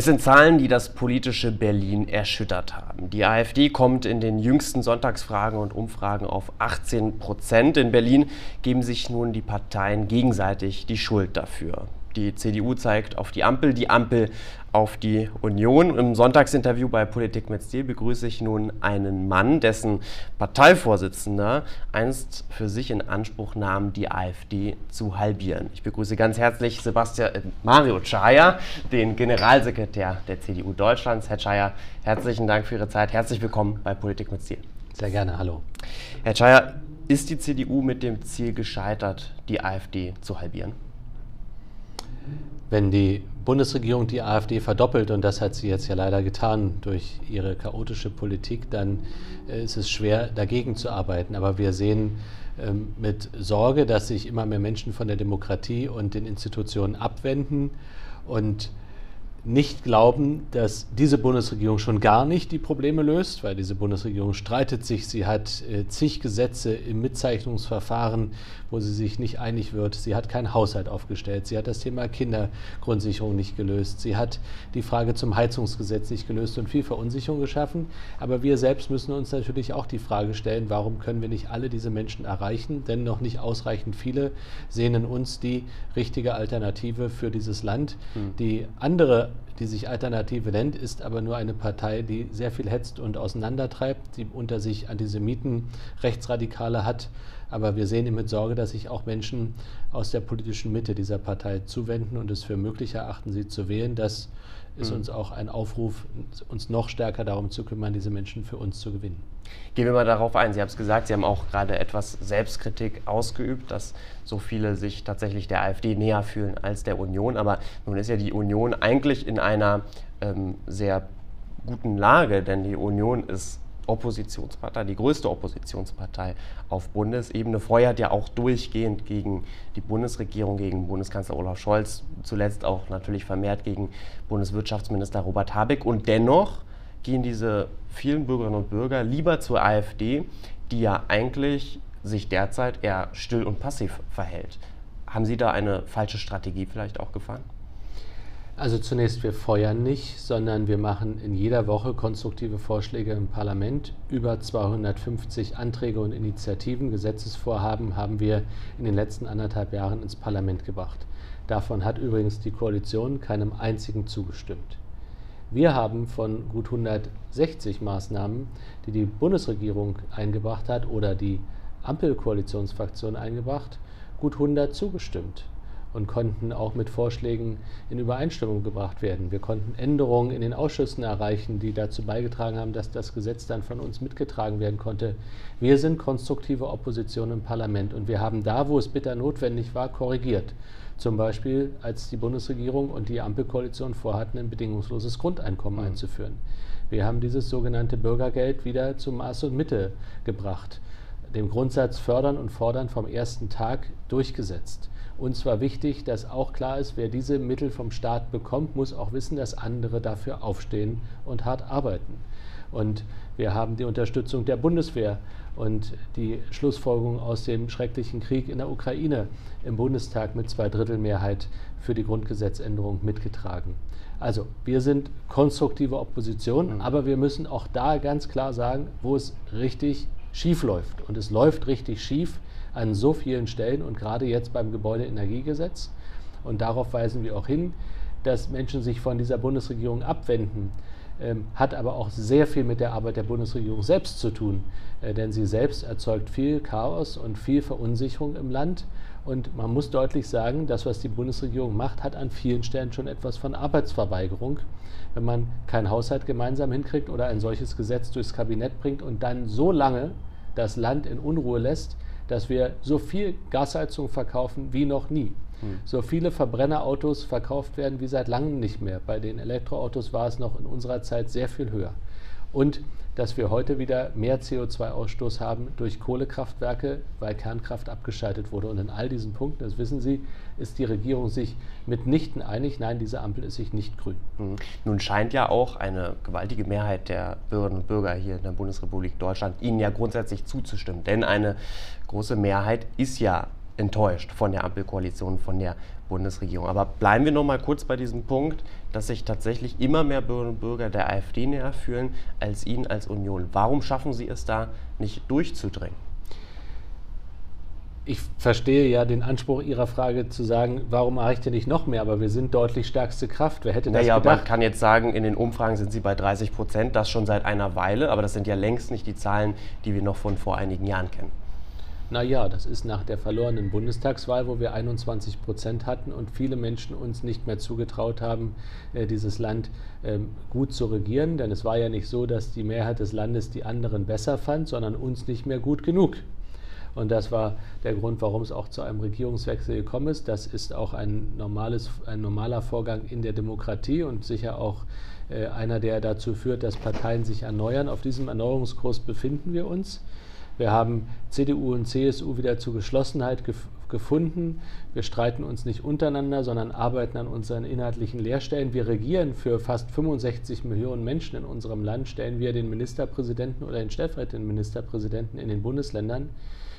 Es sind Zahlen, die das politische Berlin erschüttert haben. Die AfD kommt in den jüngsten Sonntagsfragen und Umfragen auf 18 Prozent. In Berlin geben sich nun die Parteien gegenseitig die Schuld dafür. Die CDU zeigt auf die Ampel, die Ampel auf die Union. Im Sonntagsinterview bei Politik mit Stil begrüße ich nun einen Mann, dessen Parteivorsitzender einst für sich in Anspruch nahm, die AfD zu halbieren. Ich begrüße ganz herzlich Sebastian äh, Mario Chaya, den Generalsekretär der CDU Deutschlands. Herr Chaya, herzlichen Dank für Ihre Zeit. Herzlich willkommen bei Politik mit Stil. Sehr gerne, hallo. Herr Chaya, ist die CDU mit dem Ziel gescheitert, die AfD zu halbieren? Wenn die Bundesregierung die AfD verdoppelt, und das hat sie jetzt ja leider getan durch ihre chaotische Politik, dann äh, ist es schwer, dagegen zu arbeiten. Aber wir sehen ähm, mit Sorge, dass sich immer mehr Menschen von der Demokratie und den Institutionen abwenden und nicht glauben, dass diese Bundesregierung schon gar nicht die Probleme löst, weil diese Bundesregierung streitet sich. Sie hat äh, zig Gesetze im Mitzeichnungsverfahren, wo sie sich nicht einig wird. Sie hat keinen Haushalt aufgestellt. Sie hat das Thema Kindergrundsicherung nicht gelöst. Sie hat die Frage zum Heizungsgesetz nicht gelöst und viel Verunsicherung geschaffen. Aber wir selbst müssen uns natürlich auch die Frage stellen, warum können wir nicht alle diese Menschen erreichen? Denn noch nicht ausreichend viele sehen in uns die richtige Alternative für dieses Land. Hm. Die andere die sich Alternative nennt, ist aber nur eine Partei, die sehr viel hetzt und auseinandertreibt, die unter sich Antisemiten, Rechtsradikale hat. Aber wir sehen mit Sorge, dass sich auch Menschen aus der politischen Mitte dieser Partei zuwenden und es für möglich erachten, sie zu wählen. Das ist mhm. uns auch ein Aufruf, uns noch stärker darum zu kümmern, diese Menschen für uns zu gewinnen. Gehen wir mal darauf ein. Sie haben es gesagt, Sie haben auch gerade etwas Selbstkritik ausgeübt, dass so viele sich tatsächlich der AfD näher fühlen als der Union. Aber nun ist ja die Union eigentlich in einer ähm, sehr guten Lage, denn die Union ist Oppositionspartei, die größte Oppositionspartei auf Bundesebene, feuert ja auch durchgehend gegen die Bundesregierung, gegen Bundeskanzler Olaf Scholz, zuletzt auch natürlich vermehrt gegen Bundeswirtschaftsminister Robert Habeck. Und dennoch gehen diese vielen Bürgerinnen und Bürger lieber zur AfD, die ja eigentlich sich derzeit eher still und passiv verhält. Haben Sie da eine falsche Strategie vielleicht auch gefahren? Also zunächst, wir feuern nicht, sondern wir machen in jeder Woche konstruktive Vorschläge im Parlament. Über 250 Anträge und Initiativen, Gesetzesvorhaben haben wir in den letzten anderthalb Jahren ins Parlament gebracht. Davon hat übrigens die Koalition keinem einzigen zugestimmt. Wir haben von gut 160 Maßnahmen, die die Bundesregierung eingebracht hat oder die Ampelkoalitionsfraktion eingebracht, gut 100 zugestimmt und konnten auch mit Vorschlägen in Übereinstimmung gebracht werden. Wir konnten Änderungen in den Ausschüssen erreichen, die dazu beigetragen haben, dass das Gesetz dann von uns mitgetragen werden konnte. Wir sind konstruktive Opposition im Parlament und wir haben da, wo es bitter notwendig war, korrigiert. Zum Beispiel, als die Bundesregierung und die Ampelkoalition vorhatten, ein bedingungsloses Grundeinkommen mhm. einzuführen. Wir haben dieses sogenannte Bürgergeld wieder zu Maß und Mitte gebracht, dem Grundsatz fördern und fordern vom ersten Tag durchgesetzt. Uns war wichtig, dass auch klar ist, wer diese Mittel vom Staat bekommt, muss auch wissen, dass andere dafür aufstehen und hart arbeiten. Und wir haben die Unterstützung der Bundeswehr und die Schlussfolgerung aus dem schrecklichen Krieg in der Ukraine im Bundestag mit Zweidrittelmehrheit für die Grundgesetzänderung mitgetragen. Also wir sind konstruktive Opposition, mhm. aber wir müssen auch da ganz klar sagen, wo es richtig schief läuft. Und es läuft richtig schief an so vielen Stellen und gerade jetzt beim Gebäudeenergiegesetz. Und darauf weisen wir auch hin, dass Menschen sich von dieser Bundesregierung abwenden, ähm, hat aber auch sehr viel mit der Arbeit der Bundesregierung selbst zu tun. Äh, denn sie selbst erzeugt viel Chaos und viel Verunsicherung im Land. Und man muss deutlich sagen, das, was die Bundesregierung macht, hat an vielen Stellen schon etwas von Arbeitsverweigerung. Wenn man keinen Haushalt gemeinsam hinkriegt oder ein solches Gesetz durchs Kabinett bringt und dann so lange das Land in Unruhe lässt, dass wir so viel Gasheizung verkaufen wie noch nie. Hm. So viele Verbrennerautos verkauft werden wie seit langem nicht mehr. Bei den Elektroautos war es noch in unserer Zeit sehr viel höher. Und dass wir heute wieder mehr CO2-Ausstoß haben durch Kohlekraftwerke, weil Kernkraft abgeschaltet wurde. Und in all diesen Punkten, das wissen Sie, ist die Regierung sich mitnichten einig. Nein, diese Ampel ist sich nicht grün. Mhm. Nun scheint ja auch eine gewaltige Mehrheit der Bürgerinnen und Bürger hier in der Bundesrepublik Deutschland Ihnen ja grundsätzlich zuzustimmen. Denn eine große Mehrheit ist ja enttäuscht von der Ampelkoalition, von der Bundesregierung. Aber bleiben wir noch mal kurz bei diesem Punkt, dass sich tatsächlich immer mehr Bürgerinnen und Bürger der AfD näher fühlen als Ihnen als Union. Warum schaffen Sie es da nicht durchzudringen? Ich verstehe ja den Anspruch Ihrer Frage zu sagen, warum erreicht ihr nicht noch mehr? Aber wir sind deutlich stärkste Kraft. Wer hätte das naja, gedacht? Man kann jetzt sagen, in den Umfragen sind Sie bei 30 Prozent, das schon seit einer Weile. Aber das sind ja längst nicht die Zahlen, die wir noch von vor einigen Jahren kennen. Naja, das ist nach der verlorenen Bundestagswahl, wo wir 21 Prozent hatten und viele Menschen uns nicht mehr zugetraut haben, äh, dieses Land ähm, gut zu regieren. Denn es war ja nicht so, dass die Mehrheit des Landes die anderen besser fand, sondern uns nicht mehr gut genug. Und das war der Grund, warum es auch zu einem Regierungswechsel gekommen ist. Das ist auch ein, normales, ein normaler Vorgang in der Demokratie und sicher auch äh, einer, der dazu führt, dass Parteien sich erneuern. Auf diesem Erneuerungskurs befinden wir uns. Wir haben CDU und CSU wieder zu Geschlossenheit gef gefunden. Wir streiten uns nicht untereinander, sondern arbeiten an unseren inhaltlichen Lehrstellen. Wir regieren für fast 65 Millionen Menschen in unserem Land, stellen wir den Ministerpräsidenten oder den stellvertretenden Ministerpräsidenten in den Bundesländern.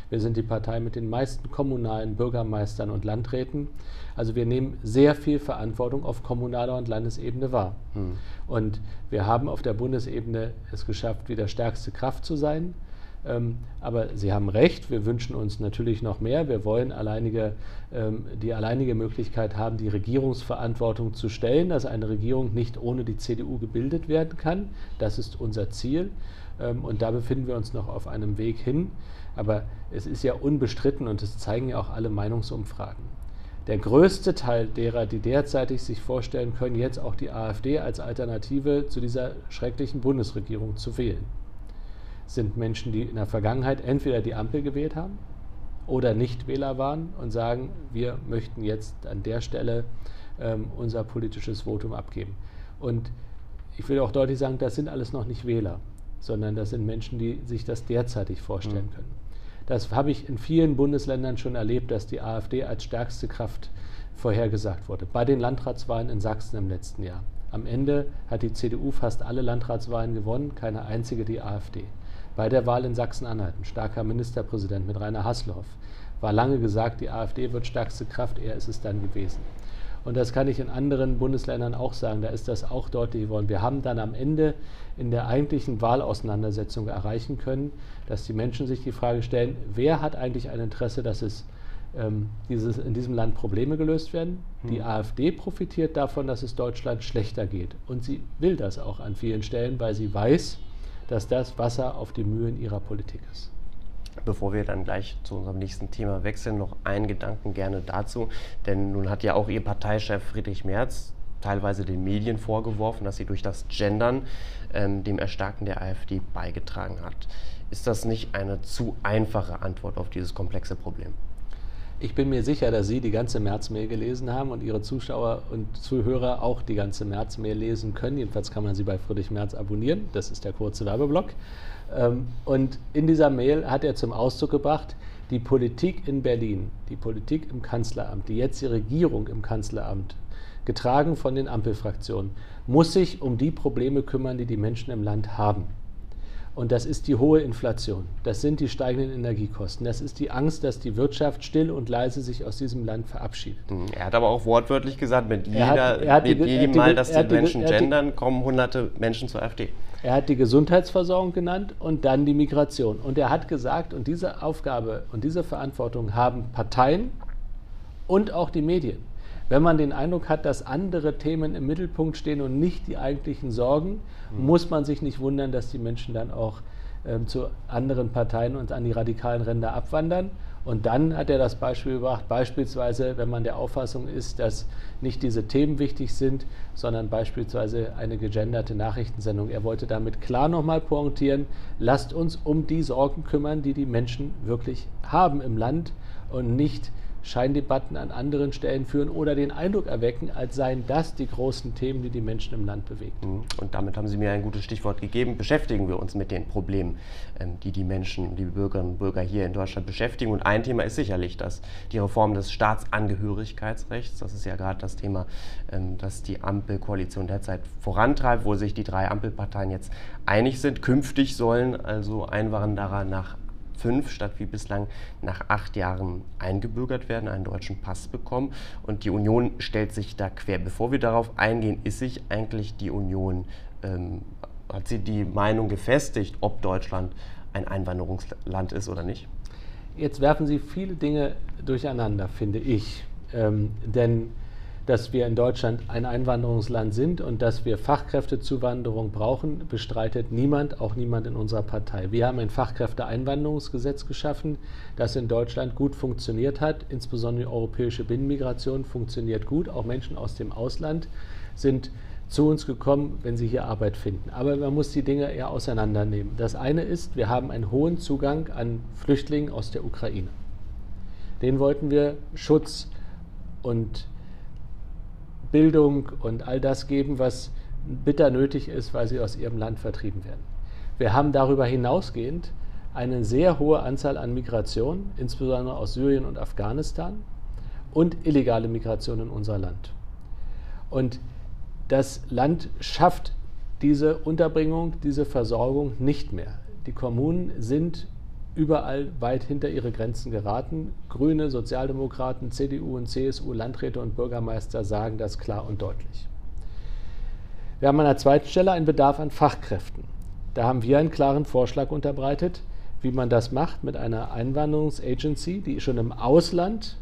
Wir sind die Partei mit den meisten kommunalen Bürgermeistern und Landräten. Also wir nehmen sehr viel Verantwortung auf kommunaler und Landesebene wahr. Hm. Und wir haben auf der Bundesebene es geschafft, wieder stärkste Kraft zu sein. Ähm, aber Sie haben recht, wir wünschen uns natürlich noch mehr. Wir wollen alleinige, ähm, die alleinige Möglichkeit haben, die Regierungsverantwortung zu stellen, dass eine Regierung nicht ohne die CDU gebildet werden kann. Das ist unser Ziel. Ähm, und da befinden wir uns noch auf einem Weg hin. Aber es ist ja unbestritten und das zeigen ja auch alle Meinungsumfragen. Der größte Teil derer, die derzeitig sich vorstellen können, jetzt auch die AfD als Alternative zu dieser schrecklichen Bundesregierung zu wählen, sind Menschen, die in der Vergangenheit entweder die Ampel gewählt haben oder nicht Wähler waren und sagen, wir möchten jetzt an der Stelle ähm, unser politisches Votum abgeben. Und ich will auch deutlich sagen, das sind alles noch nicht Wähler, sondern das sind Menschen, die sich das derzeitig vorstellen mhm. können. Das habe ich in vielen Bundesländern schon erlebt, dass die AfD als stärkste Kraft vorhergesagt wurde. Bei den Landratswahlen in Sachsen im letzten Jahr. Am Ende hat die CDU fast alle Landratswahlen gewonnen, keine einzige die AfD. Bei der Wahl in Sachsen-Anhalt, ein starker Ministerpräsident mit Rainer Haslorf, war lange gesagt, die AfD wird stärkste Kraft, er ist es dann gewesen. Und das kann ich in anderen Bundesländern auch sagen, da ist das auch deutlich geworden. Wir haben dann am Ende in der eigentlichen Wahlauseinandersetzung erreichen können, dass die Menschen sich die Frage stellen, wer hat eigentlich ein Interesse, dass es ähm, dieses, in diesem Land Probleme gelöst werden. Die hm. AfD profitiert davon, dass es Deutschland schlechter geht. Und sie will das auch an vielen Stellen, weil sie weiß, dass das Wasser auf die Mühlen ihrer Politik ist. Bevor wir dann gleich zu unserem nächsten Thema wechseln, noch einen Gedanken gerne dazu. Denn nun hat ja auch Ihr Parteichef Friedrich Merz teilweise den Medien vorgeworfen, dass sie durch das Gendern ähm, dem Erstarken der AfD beigetragen hat. Ist das nicht eine zu einfache Antwort auf dieses komplexe Problem? Ich bin mir sicher, dass Sie die ganze März-Mail gelesen haben und Ihre Zuschauer und Zuhörer auch die ganze März-Mail lesen können. Jedenfalls kann man sie bei Friedrich Merz abonnieren. Das ist der kurze Werbeblock. Ähm, und in dieser Mail hat er zum Ausdruck gebracht, die Politik in Berlin, die Politik im Kanzleramt, die jetzige Regierung im Kanzleramt, getragen von den Ampelfraktionen, muss sich um die Probleme kümmern, die die Menschen im Land haben. Und das ist die hohe Inflation, das sind die steigenden Energiekosten, das ist die Angst, dass die Wirtschaft still und leise sich aus diesem Land verabschiedet. Mhm. Er hat aber auch wortwörtlich gesagt, mit, jeder, hat, hat mit die, jedem Mal, dass die Menschen gendern, kommen hunderte Menschen zur AfD. Er hat die Gesundheitsversorgung genannt und dann die Migration. Und er hat gesagt, und diese Aufgabe und diese Verantwortung haben Parteien und auch die Medien. Wenn man den Eindruck hat, dass andere Themen im Mittelpunkt stehen und nicht die eigentlichen Sorgen, mhm. muss man sich nicht wundern, dass die Menschen dann auch ähm, zu anderen Parteien und an die radikalen Ränder abwandern. Und dann hat er das Beispiel gebracht, beispielsweise, wenn man der Auffassung ist, dass nicht diese Themen wichtig sind, sondern beispielsweise eine gegenderte Nachrichtensendung. Er wollte damit klar nochmal pointieren, lasst uns um die Sorgen kümmern, die die Menschen wirklich haben im Land und nicht Scheindebatten an anderen Stellen führen oder den Eindruck erwecken, als seien das die großen Themen, die die Menschen im Land bewegen. Mhm. Und damit haben Sie mir ein gutes Stichwort gegeben. Beschäftigen wir uns mit den Problemen, ähm, die die Menschen, die Bürgerinnen und Bürger hier in Deutschland beschäftigen. Und ein Thema ist sicherlich das, die Reform des Staatsangehörigkeitsrechts. Das ist ja gerade das Thema, ähm, das die Ampelkoalition derzeit vorantreibt, wo sich die drei Ampelparteien jetzt einig sind. Künftig sollen also Einwanderer nach fünf statt wie bislang nach acht Jahren eingebürgert werden, einen deutschen Pass bekommen. Und die Union stellt sich da quer. Bevor wir darauf eingehen, ist sich eigentlich die Union, ähm, hat sie die Meinung gefestigt, ob Deutschland ein Einwanderungsland ist oder nicht? Jetzt werfen Sie viele Dinge durcheinander, finde ich. Ähm, denn dass wir in Deutschland ein Einwanderungsland sind und dass wir Fachkräftezuwanderung brauchen, bestreitet niemand, auch niemand in unserer Partei. Wir haben ein Fachkräfteeinwanderungsgesetz geschaffen, das in Deutschland gut funktioniert hat. Insbesondere die europäische Binnenmigration funktioniert gut. Auch Menschen aus dem Ausland sind zu uns gekommen, wenn sie hier Arbeit finden. Aber man muss die Dinge eher auseinandernehmen. Das eine ist, wir haben einen hohen Zugang an Flüchtlingen aus der Ukraine. Den wollten wir Schutz und Bildung und all das geben, was bitter nötig ist, weil sie aus ihrem Land vertrieben werden. Wir haben darüber hinausgehend eine sehr hohe Anzahl an Migration, insbesondere aus Syrien und Afghanistan, und illegale Migration in unser Land. Und das Land schafft diese Unterbringung, diese Versorgung nicht mehr. Die Kommunen sind überall weit hinter ihre Grenzen geraten. Grüne, Sozialdemokraten, CDU und CSU, Landräte und Bürgermeister sagen das klar und deutlich. Wir haben an der zweiten Stelle einen Bedarf an Fachkräften. Da haben wir einen klaren Vorschlag unterbreitet, wie man das macht mit einer Einwanderungsagency, die schon im Ausland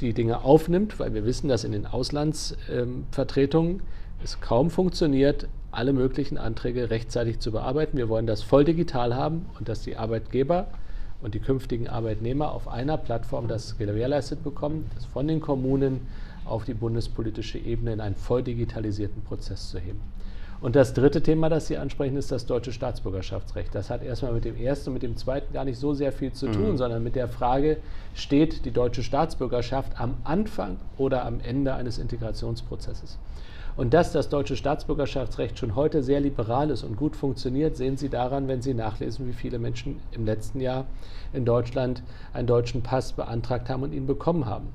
die Dinge aufnimmt, weil wir wissen, dass in den Auslandsvertretungen es kaum funktioniert, alle möglichen Anträge rechtzeitig zu bearbeiten. Wir wollen das voll digital haben und dass die Arbeitgeber und die künftigen Arbeitnehmer auf einer Plattform das gewährleistet bekommen, das von den Kommunen auf die bundespolitische Ebene in einen voll digitalisierten Prozess zu heben. Und das dritte Thema, das Sie ansprechen, ist das deutsche Staatsbürgerschaftsrecht. Das hat erstmal mit dem ersten und mit dem zweiten gar nicht so sehr viel zu tun, mhm. sondern mit der Frage, steht die deutsche Staatsbürgerschaft am Anfang oder am Ende eines Integrationsprozesses? Und dass das deutsche Staatsbürgerschaftsrecht schon heute sehr liberal ist und gut funktioniert, sehen Sie daran, wenn Sie nachlesen, wie viele Menschen im letzten Jahr in Deutschland einen deutschen Pass beantragt haben und ihn bekommen haben.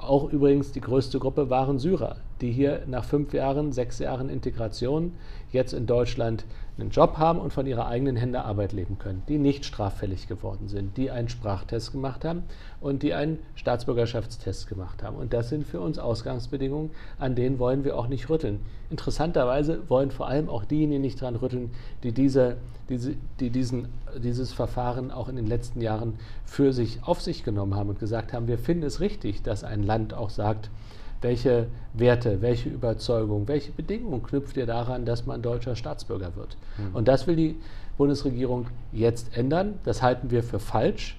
Auch übrigens die größte Gruppe waren Syrer, die hier nach fünf Jahren, sechs Jahren Integration jetzt in Deutschland einen Job haben und von ihrer eigenen Hände Arbeit leben können, die nicht straffällig geworden sind, die einen Sprachtest gemacht haben und die einen Staatsbürgerschaftstest gemacht haben. Und das sind für uns Ausgangsbedingungen, an denen wollen wir auch nicht rütteln. Interessanterweise wollen vor allem auch diejenigen nicht daran rütteln, die, diese, diese, die diesen, dieses Verfahren auch in den letzten Jahren für sich auf sich genommen haben und gesagt haben, wir finden es richtig, dass ein Land auch sagt, welche Werte, welche Überzeugung, welche Bedingungen knüpft ihr daran, dass man deutscher Staatsbürger wird? Mhm. Und das will die Bundesregierung jetzt ändern. Das halten wir für falsch.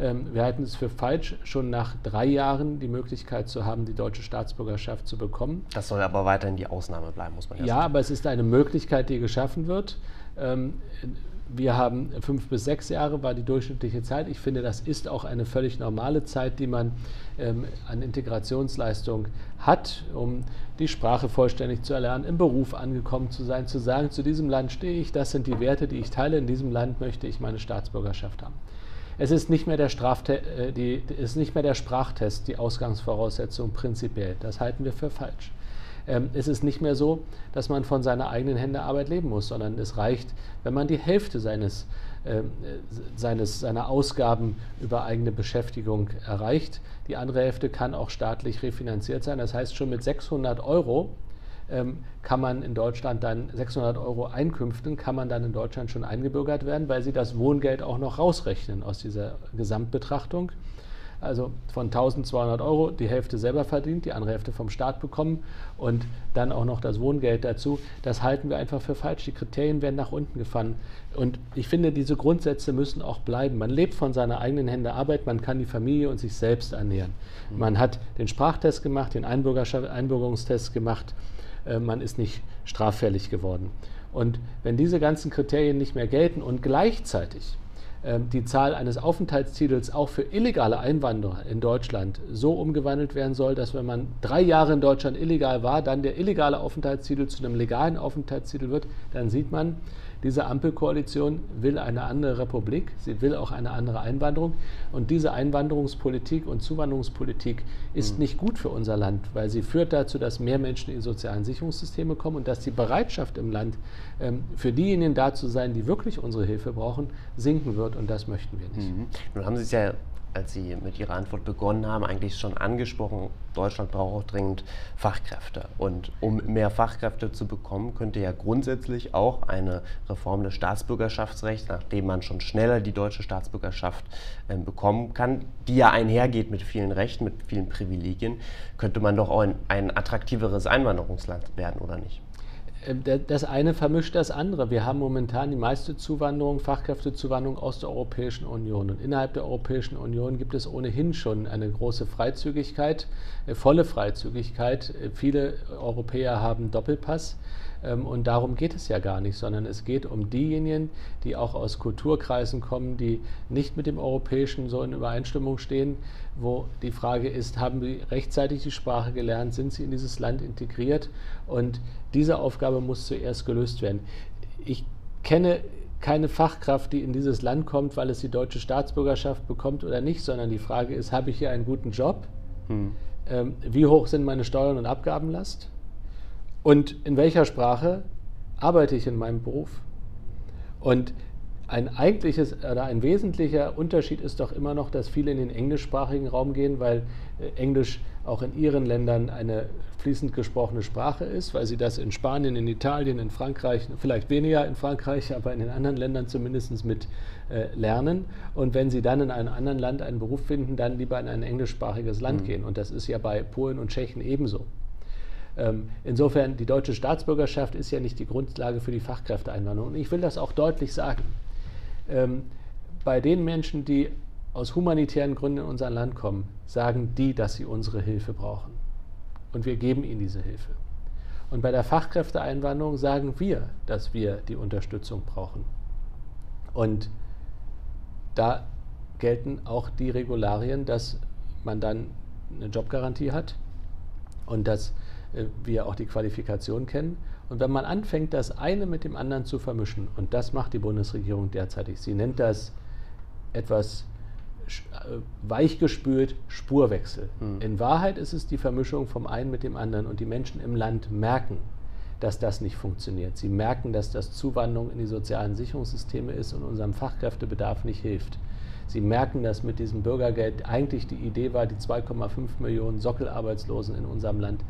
Ähm, wir halten es für falsch, schon nach drei Jahren die Möglichkeit zu haben, die deutsche Staatsbürgerschaft zu bekommen. Das soll aber weiterhin die Ausnahme bleiben, muss man ja sagen. Ja, aber es ist eine Möglichkeit, die geschaffen wird. Ähm, wir haben fünf bis sechs Jahre war die durchschnittliche Zeit. Ich finde, das ist auch eine völlig normale Zeit, die man ähm, an Integrationsleistung hat, um die Sprache vollständig zu erlernen, im Beruf angekommen zu sein, zu sagen, zu diesem Land stehe ich, das sind die Werte, die ich teile, in diesem Land möchte ich meine Staatsbürgerschaft haben. Es ist nicht mehr der, Strafte äh, die, ist nicht mehr der Sprachtest die Ausgangsvoraussetzung prinzipiell. Das halten wir für falsch ähm, ist es nicht mehr so, dass man von seiner eigenen Hände Arbeit leben muss, sondern es reicht, wenn man die Hälfte seines, äh, seines, seiner Ausgaben über eigene Beschäftigung erreicht. Die andere Hälfte kann auch staatlich refinanziert sein. Das heißt, schon mit 600 Euro ähm, kann man in Deutschland dann 600 Euro Einkünften kann man dann in Deutschland schon eingebürgert werden, weil sie das Wohngeld auch noch rausrechnen aus dieser Gesamtbetrachtung also von 1200 Euro die Hälfte selber verdient, die andere Hälfte vom Staat bekommen und dann auch noch das Wohngeld dazu. Das halten wir einfach für falsch. Die Kriterien werden nach unten gefahren. Und ich finde, diese Grundsätze müssen auch bleiben. Man lebt von seiner eigenen Hände Arbeit, man kann die Familie und sich selbst ernähren. Mhm. Man hat den Sprachtest gemacht, den Einbürgerungstest gemacht, äh, man ist nicht straffällig geworden. Und wenn diese ganzen Kriterien nicht mehr gelten und gleichzeitig die Zahl eines Aufenthaltstitels auch für illegale Einwanderer in Deutschland so umgewandelt werden soll, dass wenn man drei Jahre in Deutschland illegal war, dann der illegale Aufenthaltstitel zu einem legalen Aufenthaltstitel wird, dann sieht man, Diese Ampelkoalition will eine andere Republik, sie will auch eine andere Einwanderung. Und diese Einwanderungspolitik und Zuwanderungspolitik ist mhm. nicht gut für unser Land, weil sie führt dazu, dass mehr Menschen in sozialen Sicherungssysteme kommen und dass die Bereitschaft im Land, ähm, für diejenigen da zu sein, die wirklich unsere Hilfe brauchen, sinken wird. Und das möchten wir nicht. Mhm. Nun haben Sie es ja als Sie mit Ihrer Antwort begonnen haben, eigentlich schon angesprochen, Deutschland braucht auch dringend Fachkräfte. Und um mehr Fachkräfte zu bekommen, könnte ja grundsätzlich auch eine Reform des Staatsbürgerschaftsrechts, nachdem man schon schneller die deutsche Staatsbürgerschaft äh, bekommen kann, die ja einhergeht mit vielen Rechten, mit vielen Privilegien, könnte man doch auch ein, ein attraktiveres Einwanderungsland werden, oder nicht? Ähm, das eine vermischt das andere. Wir haben momentan die meiste Zuwanderung, Fachkräftezuwanderung aus der Europäischen Union. Und innerhalb der Europäischen Union gibt es ohnehin schon eine große Freizügigkeit, äh, volle Freizügigkeit. Äh, viele Europäer haben Doppelpass. Ähm, und darum geht es ja gar nicht, sondern es geht um diejenigen, die auch aus Kulturkreisen kommen, die nicht mit dem Europäischen so in Übereinstimmung stehen, wo die Frage ist, haben sie rechtzeitig die Sprache gelernt, sind sie in dieses Land integriert? Und diese Aufgabe muss zuerst gelöst werden. Ich kenne keine Fachkraft, die in dieses Land kommt, weil es die deutsche Staatsbürgerschaft bekommt oder nicht, sondern die Frage ist, habe ich hier einen guten Job? Hm. Ähm, wie hoch sind meine Steuern und Abgabenlast? Und in welcher Sprache arbeite ich in meinem Beruf? Und ein eigentliches oder ein wesentlicher Unterschied ist doch immer noch, dass viele in den englischsprachigen Raum gehen, weil äh, Englisch auch in ihren Ländern eine fließend gesprochene Sprache ist, weil sie das in Spanien, in Italien, in Frankreich, vielleicht weniger in Frankreich, aber in den anderen Ländern zumindest mit äh, lernen. Und wenn sie dann in einem anderen Land einen Beruf finden, dann lieber in ein englischsprachiges Land mhm. gehen. Und das ist ja bei Polen und Tschechen ebenso. Ähm, insofern, die deutsche Staatsbürgerschaft ist ja nicht die Grundlage für die Fachkräfteeinwanderung. Und ich will das auch deutlich sagen. Ähm, bei den Menschen, die aus humanitären Gründen in unser Land kommen, sagen die, dass sie unsere Hilfe brauchen. Und wir geben ihnen diese Hilfe. Und bei der Fachkräfteeinwanderung sagen wir, dass wir die Unterstützung brauchen. Und da gelten auch die Regularien, dass man dann eine Jobgarantie hat und dass wir auch die Qualifikation kennen. Und wenn man anfängt, das eine mit dem anderen zu vermischen, und das macht die Bundesregierung derzeitig, sie nennt das etwas äh, weichgespült Spurwechsel. Mhm. In Wahrheit ist es die Vermischung vom einen mit dem anderen und die Menschen im Land merken, dass das nicht funktioniert. Sie merken, dass das Zuwanderung in die sozialen Sicherungssysteme ist und unserem Fachkräftebedarf nicht hilft. Sie merken, dass mit diesem Bürgergeld eigentlich die Idee war, die 2,5 Millionen Sockelarbeitslosen in unserem Land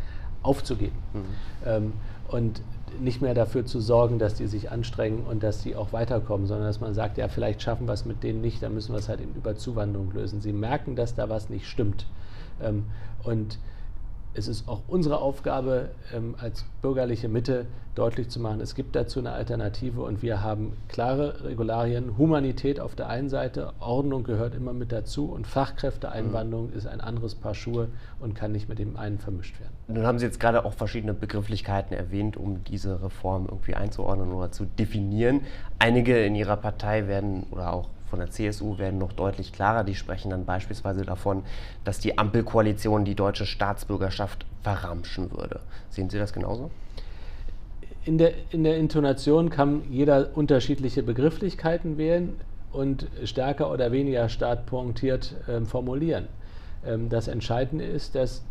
aufzugeben. Mhm. Ähm, und nicht mehr dafür zu sorgen, dass die sich anstrengen und dass die auch weiterkommen, sondern dass man sagt, ja, vielleicht schaffen wir es mit denen nicht, dann müssen wir es halt eben über Zuwanderung lösen. Sie merken, dass da was nicht stimmt. Ähm, und es ist auch unsere Aufgabe ähm, als bürgerliche Mitte deutlich zu machen, es gibt dazu eine Alternative und wir haben klare Regularien. Humanität auf der einen Seite, Ordnung gehört immer mit dazu und Fachkräfteeinwanderung mhm. ist ein anderes Paar Schuhe und kann nicht mit dem einen vermischt werden. Nun haben Sie jetzt gerade auch verschiedene Begrifflichkeiten erwähnt, um diese Reform irgendwie einzuordnen oder zu definieren. Einige in Ihrer Partei werden oder auch von der CSU werden noch deutlich klarer. Die sprechen dann beispielsweise davon, dass die Ampelkoalition die deutsche Staatsbürgerschaft verramschen würde. Sehen Sie das genauso? In der, in der Intonation kann jeder unterschiedliche Begrifflichkeiten wählen und stärker oder weniger stark pointiert äh, formulieren. Ähm, das Entscheidende ist, dass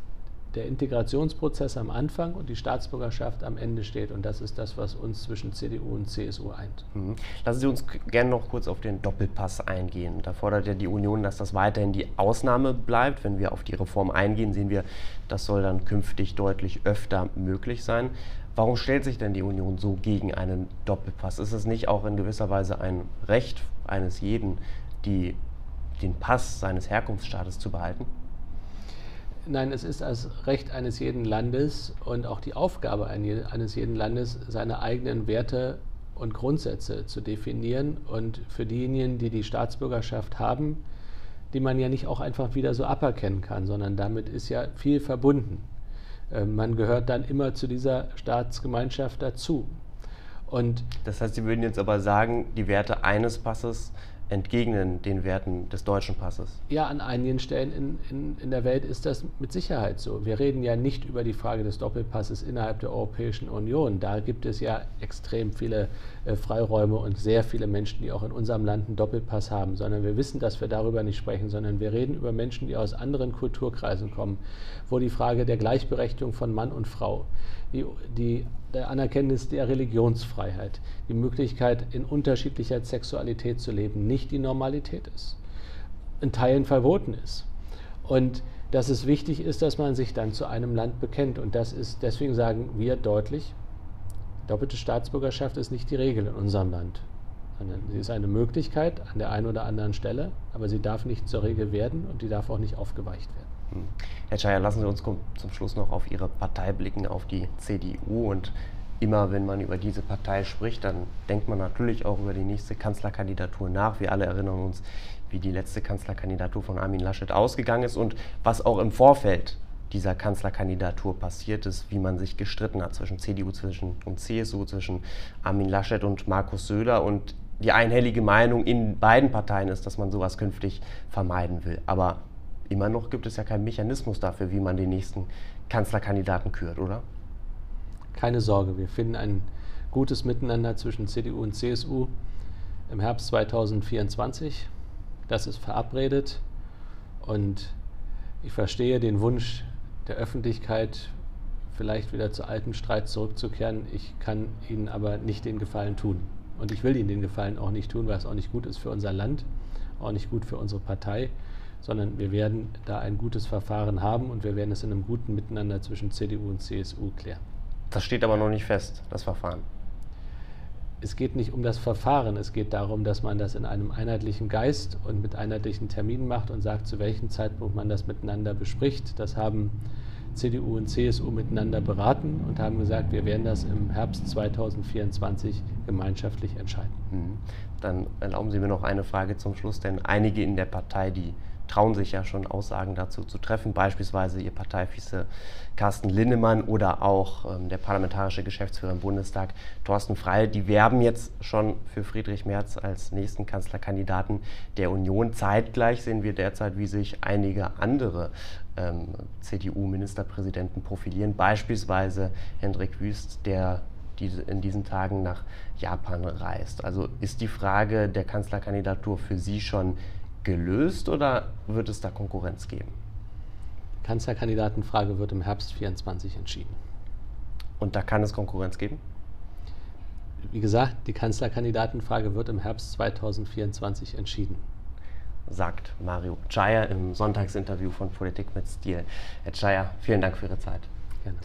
der Integrationsprozess am Anfang und die Staatsbürgerschaft am Ende steht. Und das ist das, was uns zwischen CDU und CSU eint. Mhm. Lassen Sie uns gerne noch kurz auf den Doppelpass eingehen. Da fordert ja die Union, dass das weiterhin die Ausnahme bleibt. Wenn wir auf die Reform eingehen, sehen wir, das soll dann künftig deutlich öfter möglich sein. Warum stellt sich denn die Union so gegen einen Doppelpass? Ist es nicht auch in gewisser Weise ein Recht eines jeden, die, den Pass seines Herkunftsstaates zu behalten? Nein, es ist das Recht eines jeden Landes und auch die Aufgabe eines jeden Landes, seine eigenen Werte und Grundsätze zu definieren. Und für diejenigen, die die Staatsbürgerschaft haben, die man ja nicht auch einfach wieder so aberkennen kann, sondern damit ist ja viel verbunden. Ähm, man gehört dann immer zu dieser Staatsgemeinschaft dazu. Und das heißt, Sie würden jetzt aber sagen, die Werte eines Passes entgegnen den Werten des deutschen Passes? Ja, an einigen Stellen in, in, in der Welt ist das mit Sicherheit so. Wir reden ja nicht über die Frage des Doppelpasses innerhalb der Europäischen Union. Da gibt es ja extrem viele Freiräume und sehr viele Menschen, die auch in unserem Land einen Doppelpass haben, sondern wir wissen, dass wir darüber nicht sprechen, sondern wir reden über Menschen, die aus anderen Kulturkreisen kommen, wo die Frage der Gleichberechtigung von Mann und Frau, die, die der Anerkenntnis der Religionsfreiheit, die Möglichkeit, in unterschiedlicher Sexualität zu leben, nicht die Normalität ist, in Teilen verboten ist. Und dass es wichtig ist, dass man sich dann zu einem Land bekennt. Und das ist, deswegen sagen wir deutlich, doppelte Staatsbürgerschaft ist nicht die Regel in unserem Land. Sie ist eine Möglichkeit an der einen oder anderen Stelle, aber sie darf nicht zur Regel werden und die darf auch nicht aufgeweicht werden. Hm. Herr Czaja, lassen Sie uns zum Schluss noch auf Ihre Partei blicken, auf die CDU. Und immer wenn man über diese Partei spricht, dann denkt man natürlich auch über die nächste Kanzlerkandidatur nach. Wir alle erinnern uns, wie die letzte Kanzlerkandidatur von Armin Laschet ausgegangen ist und was auch im Vorfeld dieser Kanzlerkandidatur passiert ist, wie man sich gestritten hat zwischen CDU zwischen, und CSU, zwischen Armin Laschet und Markus Söder. Und die einhellige Meinung in beiden Parteien ist, dass man sowas künftig vermeiden will. Aber immer noch gibt es ja keinen Mechanismus dafür, wie man den nächsten Kanzlerkandidaten kürt, oder? Keine Sorge, wir finden ein gutes Miteinander zwischen CDU und CSU im Herbst 2024. Das ist verabredet und ich verstehe den Wunsch der Öffentlichkeit, vielleicht wieder zu alten Streit zurückzukehren. Ich kann Ihnen aber nicht den Gefallen tun. Und ich will Ihnen den Gefallen auch nicht tun, weil es auch nicht gut ist für unser Land, auch nicht gut für unsere Partei sondern wir werden da ein gutes Verfahren haben und wir werden es in einem guten Miteinander zwischen CDU und CSU klären. Das steht aber noch nicht fest, das Verfahren. Es geht nicht um das Verfahren, es geht darum, dass man das in einem einheitlichen Geist und mit einheitlichen Terminen macht und sagt, zu welchem Zeitpunkt man das miteinander bespricht. Das haben CDU und CSU miteinander beraten und haben gesagt, wir werden das im Herbst 2024 gemeinschaftlich entscheiden. Mhm. Dann erlauben Sie mir noch eine Frage zum Schluss, denn einige in der Partei, die trauen sich ja schon Aussagen dazu zu treffen, beispielsweise ihr Parteivize Carsten Linnemann oder auch ähm, der parlamentarische Geschäftsführer im Bundestag Thorsten Frey. Die werben jetzt schon für Friedrich Merz als nächsten Kanzlerkandidaten der Union. Zeitgleich sehen wir derzeit, wie sich einige andere ähm, CDU-Ministerpräsidenten profilieren, beispielsweise Hendrik Wüst, der in diesen Tagen nach Japan reist. Also ist die Frage der Kanzlerkandidatur für Sie schon gelöst oder wird es da Konkurrenz geben? Kanzlerkandidatenfrage wird im Herbst 24 entschieden. Und da kann es Konkurrenz geben? Wie gesagt, die Kanzlerkandidatenfrage wird im Herbst 2024 entschieden. Sagt Mario Chaya im Sonntagsinterview von Politik mit Stil. Herr Chaya, vielen Dank für Ihre Zeit. Gerne.